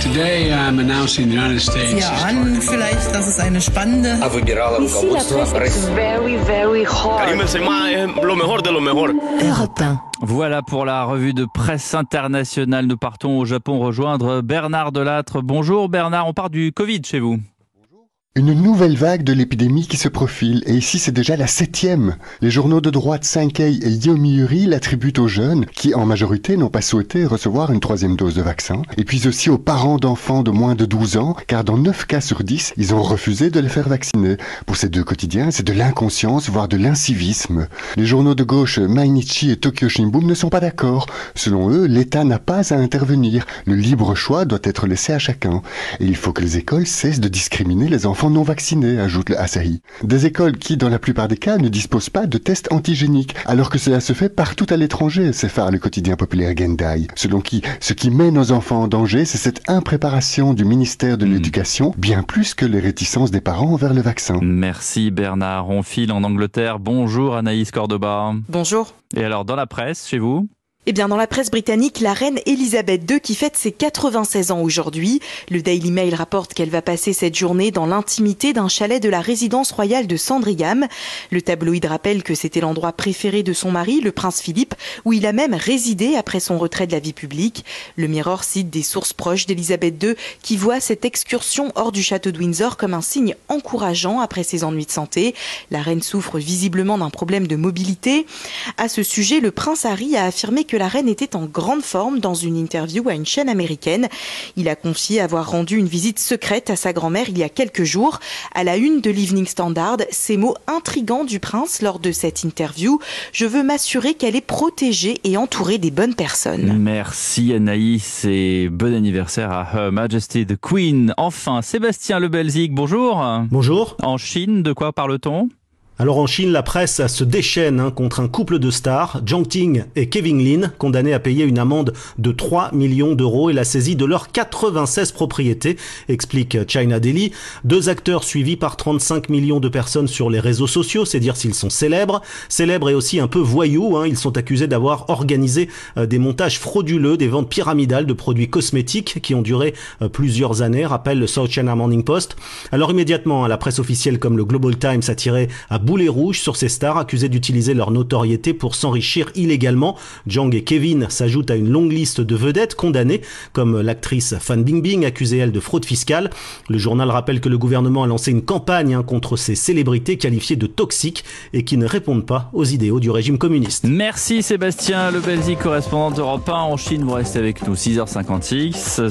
Today I'm announcing the United States. Ja, an vielleicht, dass es eine spannende. Ici, la presse est very, very hard. lo mejor de lo mejor. Europe 1. Voilà pour la revue de presse internationale. Nous partons au Japon rejoindre Bernard Delattre. Bonjour Bernard, on part du Covid chez vous. Une nouvelle vague de l'épidémie qui se profile, et ici c'est déjà la septième. Les journaux de droite Sankei et Yomiuri l'attribuent aux jeunes, qui en majorité n'ont pas souhaité recevoir une troisième dose de vaccin, et puis aussi aux parents d'enfants de moins de 12 ans, car dans 9 cas sur 10, ils ont refusé de les faire vacciner. Pour ces deux quotidiens, c'est de l'inconscience, voire de l'incivisme. Les journaux de gauche Mainichi et Tokyo Shimbun ne sont pas d'accord. Selon eux, l'État n'a pas à intervenir. Le libre choix doit être laissé à chacun. Et il faut que les écoles cessent de discriminer les enfants non vaccinés, ajoute le Asahi. Des écoles qui, dans la plupart des cas, ne disposent pas de tests antigéniques, alors que cela se fait partout à l'étranger, s'effare le quotidien populaire Gendai. Selon qui, ce qui met nos enfants en danger, c'est cette impréparation du ministère de l'Éducation, bien plus que les réticences des parents envers le vaccin. Merci Bernard. On file en Angleterre. Bonjour Anaïs Cordoba. Bonjour. Et alors dans la presse, chez vous Eh bien, dans la presse britannique, la reine Elisabeth II qui fête ses 96 ans aujourd'hui. Le Daily Mail rapporte qu'elle va passer cette journée dans l'intimité d'un chalet de la résidence royale de Sandringham. Le tabloïd rappelle que c'était l'endroit préféré de son mari, le prince Philippe, où il a même résidé après son retrait de la vie publique. Le Mirror cite des sources proches d'Elisabeth II qui voient cette excursion hors du château de Windsor comme un signe encourageant après ses ennuis de santé. La reine souffre visiblement d'un problème de mobilité. À ce sujet, le prince Harry a affirmé que la reine était en grande forme dans une interview à une chaîne américaine. Il a confié avoir rendu une visite secrète à sa grand-mère il y a quelques jours. À la une de l'Evening Standard, ces mots intrigants du prince lors de cette interview. Je veux m'assurer qu'elle est protégée et entourée des bonnes personnes. Merci Anaïs et bon anniversaire à Her Majesty the Queen. Enfin, Sébastien Le Belzic, bonjour. Bonjour. En Chine, de quoi parle-t-on? Alors en Chine, la presse se déchaîne hein, contre un couple de stars, Zhang Ting et Kevin Lin, condamnés à payer une amende de 3 millions d'euros et la saisie de leurs 96 propriétés, explique China Daily. Deux acteurs suivis par 35 millions de personnes sur les réseaux sociaux, c'est dire s'ils sont célèbres. Célèbres et aussi un peu voyous, hein, ils sont accusés d'avoir organisé euh, des montages frauduleux, des ventes pyramidales de produits cosmétiques qui ont duré euh, plusieurs années, rappelle le South China Morning Post. Alors immédiatement, hein, la presse officielle comme le Global Times a tiré à boulet rouge sur ces stars accusées d'utiliser leur notoriété pour s'enrichir illégalement. Zhang et Kevin s'ajoutent à une longue liste de vedettes condamnées, comme l'actrice Fan Bingbing, accusée elle de fraude fiscale. Le journal rappelle que le gouvernement a lancé une campagne hein, contre ces célébrités qualifiées de toxiques et qui ne répondent pas aux idéaux du régime communiste. Merci Sébastien Le Belzic, correspondant d'Europe 1 en Chine. Vous restez avec nous, 6h56.